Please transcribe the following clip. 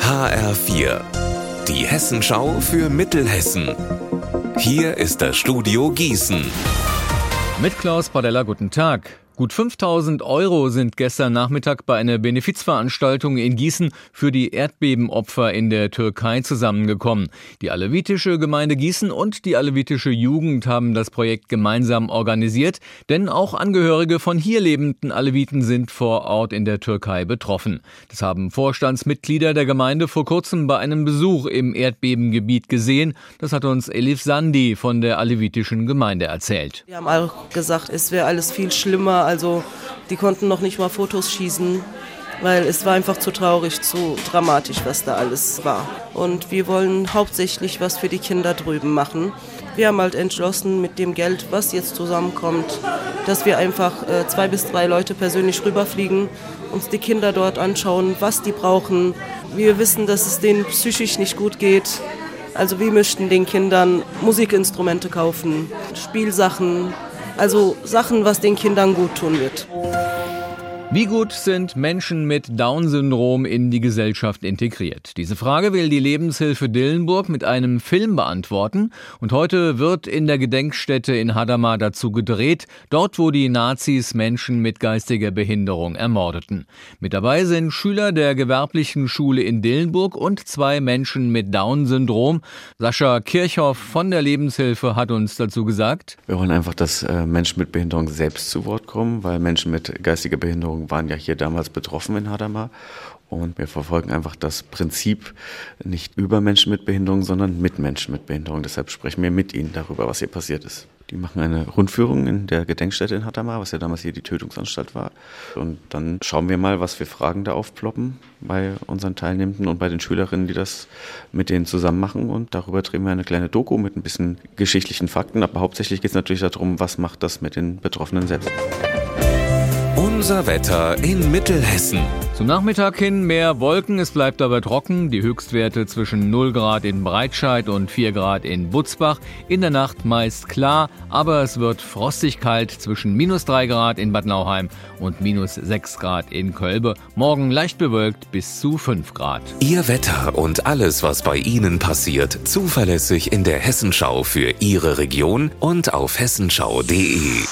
HR4, die Hessenschau für Mittelhessen. Hier ist das Studio Gießen. Mit Klaus Padella, guten Tag. Gut 5000 Euro sind gestern Nachmittag bei einer Benefizveranstaltung in Gießen für die Erdbebenopfer in der Türkei zusammengekommen. Die alevitische Gemeinde Gießen und die alevitische Jugend haben das Projekt gemeinsam organisiert, denn auch Angehörige von hier lebenden Aleviten sind vor Ort in der Türkei betroffen. Das haben Vorstandsmitglieder der Gemeinde vor kurzem bei einem Besuch im Erdbebengebiet gesehen. Das hat uns Elif Sandi von der alevitischen Gemeinde erzählt. Wir haben auch gesagt, es wäre alles viel schlimmer also die konnten noch nicht mal Fotos schießen, weil es war einfach zu traurig, zu dramatisch, was da alles war. Und wir wollen hauptsächlich was für die Kinder drüben machen. Wir haben halt entschlossen, mit dem Geld, was jetzt zusammenkommt, dass wir einfach äh, zwei bis drei Leute persönlich rüberfliegen, uns die Kinder dort anschauen, was die brauchen. Wir wissen, dass es denen psychisch nicht gut geht. Also wir möchten den Kindern Musikinstrumente kaufen, Spielsachen, also Sachen, was den Kindern gut tun wird. Wie gut sind Menschen mit Down-Syndrom in die Gesellschaft integriert? Diese Frage will die Lebenshilfe Dillenburg mit einem Film beantworten. Und heute wird in der Gedenkstätte in Hadamar dazu gedreht, dort wo die Nazis Menschen mit geistiger Behinderung ermordeten. Mit dabei sind Schüler der gewerblichen Schule in Dillenburg und zwei Menschen mit Down-Syndrom. Sascha Kirchhoff von der Lebenshilfe hat uns dazu gesagt. Wir wollen einfach, dass äh, Menschen mit Behinderung selbst zu Wort kommen, weil Menschen mit geistiger Behinderung Behinderung waren ja hier damals betroffen in Hadamar. Und wir verfolgen einfach das Prinzip nicht über Menschen mit Behinderung, sondern mit Menschen mit Behinderung. Deshalb sprechen wir mit ihnen darüber, was hier passiert ist. Die machen eine Rundführung in der Gedenkstätte in Hadamar, was ja damals hier die Tötungsanstalt war. Und dann schauen wir mal, was für Fragen da aufploppen bei unseren Teilnehmenden und bei den Schülerinnen, die das mit denen zusammen machen. Und darüber drehen wir eine kleine Doku mit ein bisschen geschichtlichen Fakten. Aber hauptsächlich geht es natürlich darum, was macht das mit den Betroffenen selbst. Unser Wetter in Mittelhessen. Zum Nachmittag hin mehr Wolken, es bleibt aber trocken. Die Höchstwerte zwischen 0 Grad in Breitscheid und 4 Grad in Butzbach. In der Nacht meist klar, aber es wird frostig kalt zwischen minus 3 Grad in Bad Nauheim und minus 6 Grad in Kölbe. Morgen leicht bewölkt bis zu 5 Grad. Ihr Wetter und alles, was bei Ihnen passiert, zuverlässig in der Hessenschau für Ihre Region und auf hessenschau.de.